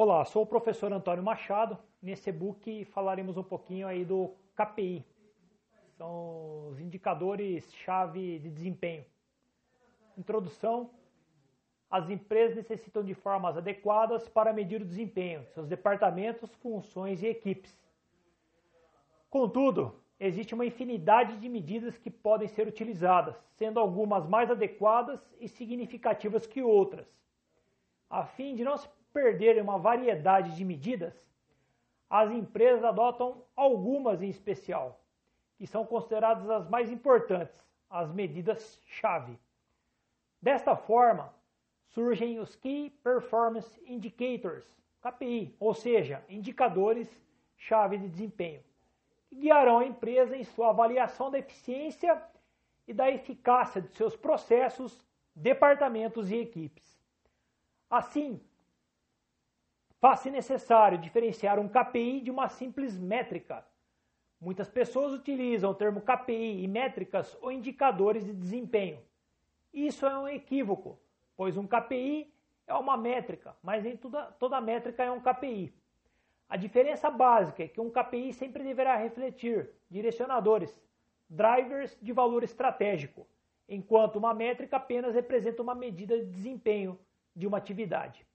Olá, sou o professor Antônio Machado. Nesse e-book falaremos um pouquinho aí do KPI. São os indicadores-chave de desempenho. Introdução. As empresas necessitam de formas adequadas para medir o desempenho de seus departamentos, funções e equipes. Contudo, existe uma infinidade de medidas que podem ser utilizadas, sendo algumas mais adequadas e significativas que outras. A fim de não se perderem uma variedade de medidas, as empresas adotam algumas em especial, que são consideradas as mais importantes, as medidas-chave. Desta forma, surgem os Key Performance Indicators, KPI, ou seja, indicadores-chave de desempenho, que guiarão a empresa em sua avaliação da eficiência e da eficácia de seus processos, departamentos e equipes. Assim, faz-se necessário diferenciar um KPI de uma simples métrica. Muitas pessoas utilizam o termo KPI e métricas ou indicadores de desempenho. Isso é um equívoco, pois um KPI é uma métrica, mas nem toda, toda métrica é um KPI. A diferença básica é que um KPI sempre deverá refletir direcionadores, drivers de valor estratégico, enquanto uma métrica apenas representa uma medida de desempenho de uma atividade.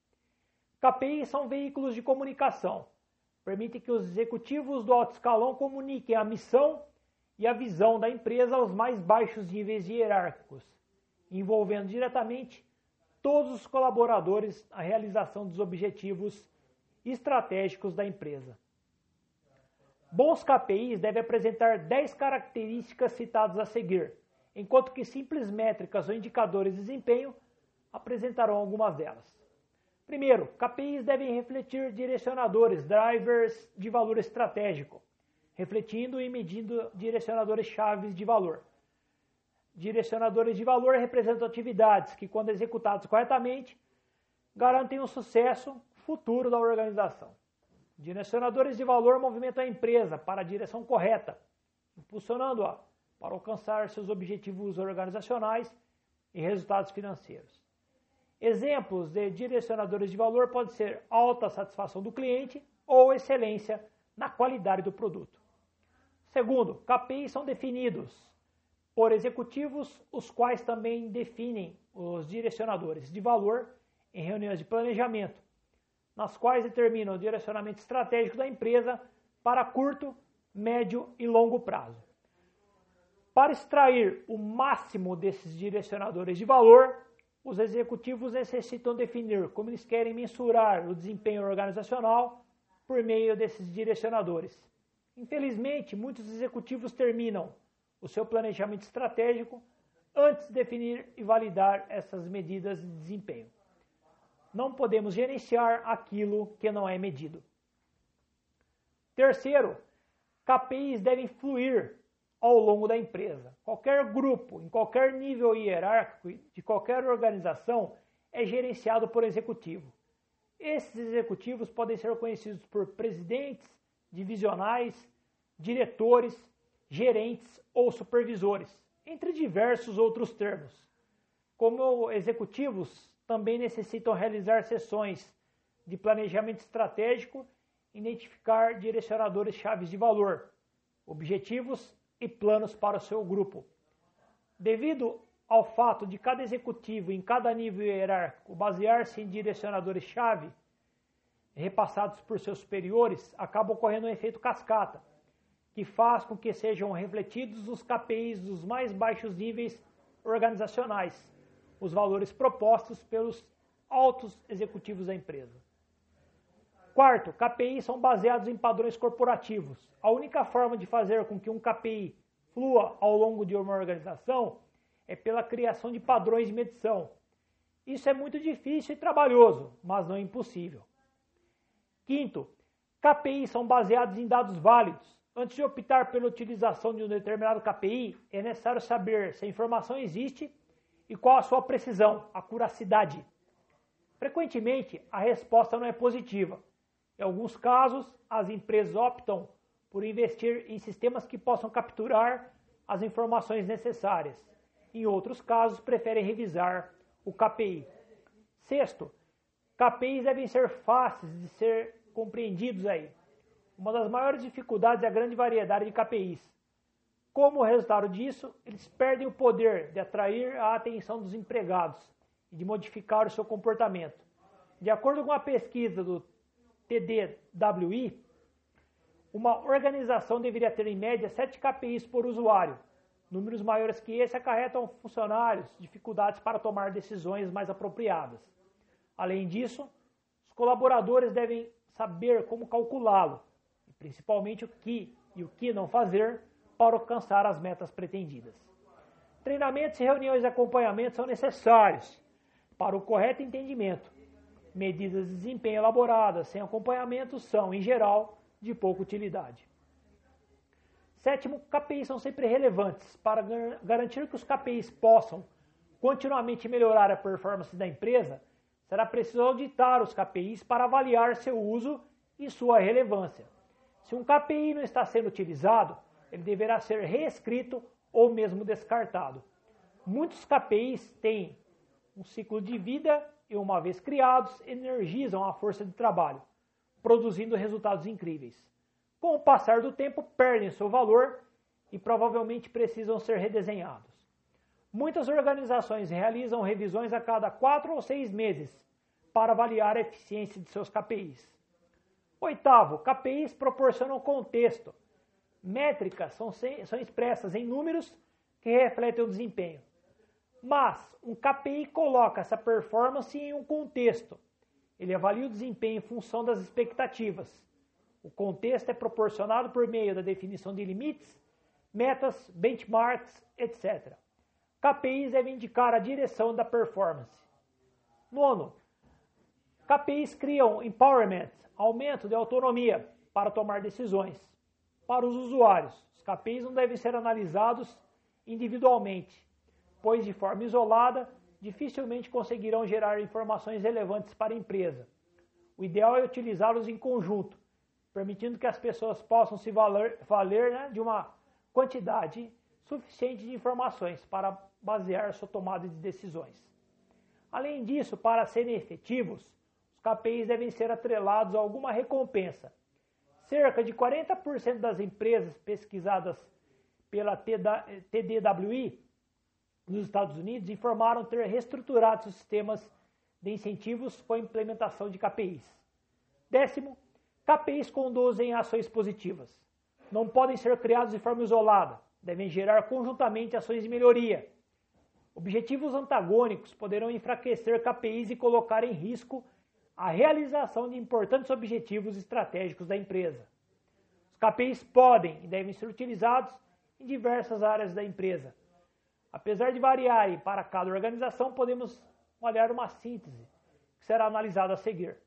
KPIs são veículos de comunicação. Permitem que os executivos do alto escalão comuniquem a missão e a visão da empresa aos mais baixos níveis hierárquicos, envolvendo diretamente todos os colaboradores na realização dos objetivos estratégicos da empresa. Bons KPIs devem apresentar 10 características citadas a seguir, enquanto que simples métricas ou indicadores de desempenho apresentarão algumas delas. Primeiro, KPIs devem refletir direcionadores, drivers de valor estratégico, refletindo e medindo direcionadores chaves de valor. Direcionadores de valor representam atividades que, quando executadas corretamente, garantem o sucesso futuro da organização. Direcionadores de valor movimentam a empresa para a direção correta, impulsionando-a para alcançar seus objetivos organizacionais e resultados financeiros. Exemplos de direcionadores de valor podem ser alta satisfação do cliente ou excelência na qualidade do produto. Segundo, KPIs são definidos por executivos, os quais também definem os direcionadores de valor em reuniões de planejamento, nas quais determinam o direcionamento estratégico da empresa para curto, médio e longo prazo. Para extrair o máximo desses direcionadores de valor, os executivos necessitam definir como eles querem mensurar o desempenho organizacional por meio desses direcionadores. Infelizmente, muitos executivos terminam o seu planejamento estratégico antes de definir e validar essas medidas de desempenho. Não podemos gerenciar aquilo que não é medido. Terceiro, KPIs devem fluir ao longo da empresa. Qualquer grupo, em qualquer nível hierárquico de qualquer organização, é gerenciado por executivo. Esses executivos podem ser conhecidos por presidentes, divisionais, diretores, gerentes ou supervisores, entre diversos outros termos. Como executivos, também necessitam realizar sessões de planejamento estratégico, identificar direcionadores chaves de valor, objetivos e planos para o seu grupo. Devido ao fato de cada executivo em cada nível hierárquico basear-se em direcionadores-chave repassados por seus superiores, acaba ocorrendo um efeito cascata, que faz com que sejam refletidos os KPIs dos mais baixos níveis organizacionais, os valores propostos pelos altos executivos da empresa. Quarto, KPIs são baseados em padrões corporativos. A única forma de fazer com que um KPI flua ao longo de uma organização é pela criação de padrões de medição. Isso é muito difícil e trabalhoso, mas não é impossível. Quinto, KPIs são baseados em dados válidos. Antes de optar pela utilização de um determinado KPI, é necessário saber se a informação existe e qual a sua precisão, a curacidade. Frequentemente, a resposta não é positiva. Em alguns casos, as empresas optam por investir em sistemas que possam capturar as informações necessárias. Em outros casos, preferem revisar o KPI. Sexto, KPIs devem ser fáceis de ser compreendidos aí. Uma das maiores dificuldades é a grande variedade de KPIs. Como resultado disso, eles perdem o poder de atrair a atenção dos empregados e de modificar o seu comportamento. De acordo com a pesquisa do TDWI, uma organização deveria ter em média 7 KPIs por usuário. Números maiores que esse acarretam funcionários dificuldades para tomar decisões mais apropriadas. Além disso, os colaboradores devem saber como calculá-lo, principalmente o que e o que não fazer para alcançar as metas pretendidas. Treinamentos e reuniões de acompanhamento são necessários para o correto entendimento. Medidas de desempenho elaboradas sem acompanhamento são, em geral, de pouca utilidade. Sétimo, KPIs são sempre relevantes para garantir que os KPIs possam continuamente melhorar a performance da empresa. Será preciso auditar os KPIs para avaliar seu uso e sua relevância. Se um KPI não está sendo utilizado, ele deverá ser reescrito ou mesmo descartado. Muitos KPIs têm um ciclo de vida e, uma vez criados, energizam a força de trabalho, produzindo resultados incríveis. Com o passar do tempo, perdem seu valor e provavelmente precisam ser redesenhados. Muitas organizações realizam revisões a cada quatro ou seis meses para avaliar a eficiência de seus KPIs. Oitavo, KPIs proporcionam contexto. Métricas são, são expressas em números que refletem o desempenho. Mas um KPI coloca essa performance em um contexto. Ele avalia o desempenho em função das expectativas. O contexto é proporcionado por meio da definição de limites, metas, benchmarks, etc. KPIs devem indicar a direção da performance. Nono, KPIs criam empowerment, aumento de autonomia para tomar decisões. Para os usuários, os KPIs não devem ser analisados individualmente, pois de forma isolada dificilmente conseguirão gerar informações relevantes para a empresa. O ideal é utilizá-los em conjunto, permitindo que as pessoas possam se valer, valer né, de uma quantidade suficiente de informações para basear sua tomada de decisões. Além disso, para serem efetivos, KPIs devem ser atrelados a alguma recompensa. Cerca de 40% das empresas pesquisadas pela TDWI nos Estados Unidos informaram ter reestruturado seus sistemas de incentivos com a implementação de KPIs. Décimo, KPIs conduzem a ações positivas. Não podem ser criados de forma isolada, devem gerar conjuntamente ações de melhoria. Objetivos antagônicos poderão enfraquecer KPIs e colocar em risco a realização de importantes objetivos estratégicos da empresa. Os KPIs podem e devem ser utilizados em diversas áreas da empresa. Apesar de variarem para cada organização, podemos olhar uma síntese que será analisada a seguir.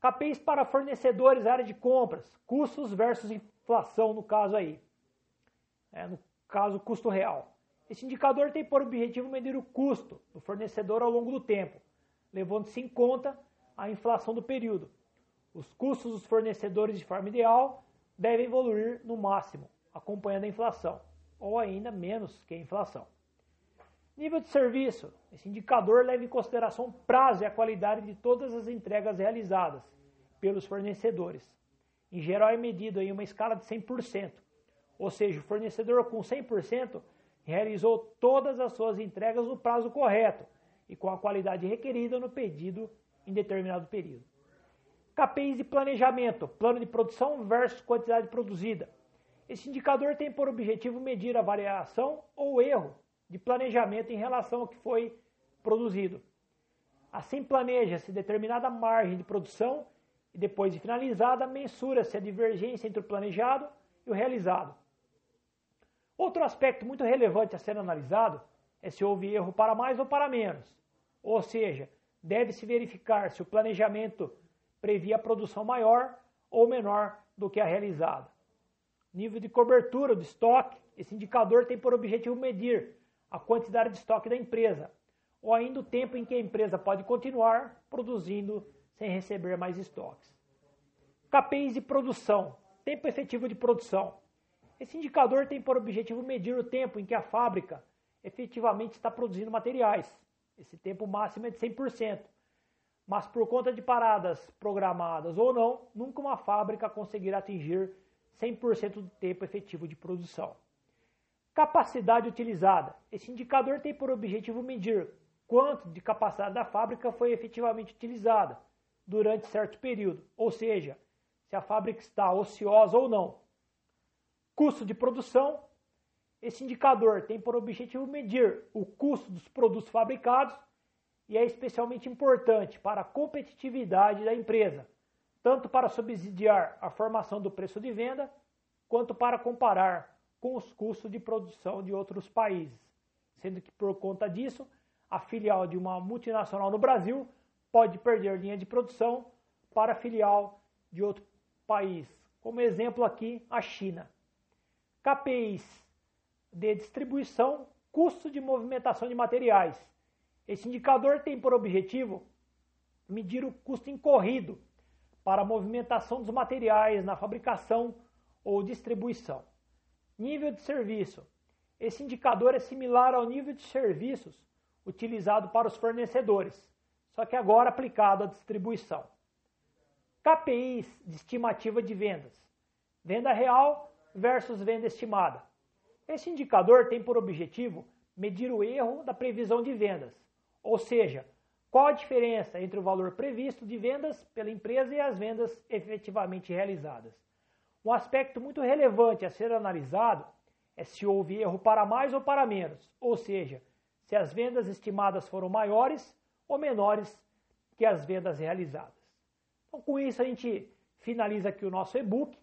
KPIs para fornecedores, área de compras, custos versus inflação, no caso aí. É, no caso, custo real. Esse indicador tem por objetivo medir o custo do fornecedor ao longo do tempo, levando-se em conta a inflação do período. Os custos dos fornecedores de forma ideal devem evoluir no máximo, acompanhando a inflação, ou ainda menos que a inflação. Nível de serviço. Esse indicador leva em consideração o prazo e a qualidade de todas as entregas realizadas pelos fornecedores. Em geral, é medido em uma escala de 100%, ou seja, o fornecedor com 100% realizou todas as suas entregas no prazo correto e com a qualidade requerida no pedido em determinado período. KPIs de planejamento, plano de produção versus quantidade produzida. Esse indicador tem por objetivo medir a variação ou erro de planejamento em relação ao que foi produzido. Assim, planeja-se determinada margem de produção e, depois de finalizada, mensura-se a divergência entre o planejado e o realizado. Outro aspecto muito relevante a ser analisado é se houve erro para mais ou para menos, ou seja, deve-se verificar se o planejamento previa produção maior ou menor do que a realizada. Nível de cobertura do estoque, esse indicador tem por objetivo medir a quantidade de estoque da empresa, ou ainda o tempo em que a empresa pode continuar produzindo sem receber mais estoques. KPIs de produção, tempo efetivo de produção. Esse indicador tem por objetivo medir o tempo em que a fábrica efetivamente está produzindo materiais, esse tempo máximo é de 100%. mas por conta de paradas programadas ou não, nunca uma fábrica conseguirá atingir 100% do tempo efetivo de produção. Capacidade utilizada. Esse indicador tem por objetivo medir quanto de capacidade da fábrica foi efetivamente utilizada durante certo período, ou seja, se a fábrica está ociosa ou não. Custo de produção. Esse indicador tem por objetivo medir o custo dos produtos fabricados e é especialmente importante para a competitividade da empresa, tanto para subsidiar a formação do preço de venda, quanto para comparar com os custos de produção de outros países, sendo que por conta disso, a filial de uma multinacional no Brasil pode perder linha de produção para a filial de outro país, como exemplo aqui a China. KPIs de distribuição, custo de movimentação de materiais. Esse indicador tem por objetivo medir o custo incorrido para a movimentação dos materiais na fabricação ou distribuição. Nível de serviço. Esse indicador é similar ao nível de serviços utilizado para os fornecedores, só que agora aplicado à distribuição. KPIs de estimativa de vendas. Venda real versus venda estimada. Esse indicador tem por objetivo medir o erro da previsão de vendas, ou seja, qual a diferença entre o valor previsto de vendas pela empresa e as vendas efetivamente realizadas. Um aspecto muito relevante a ser analisado é se houve erro para mais ou para menos, ou seja, se as vendas estimadas foram maiores ou menores que as vendas realizadas. Então, com isso, a gente finaliza aqui o nosso e-book.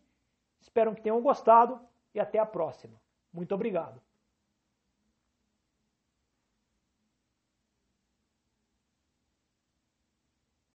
Espero que tenham gostado e até a próxima. Muito obrigado.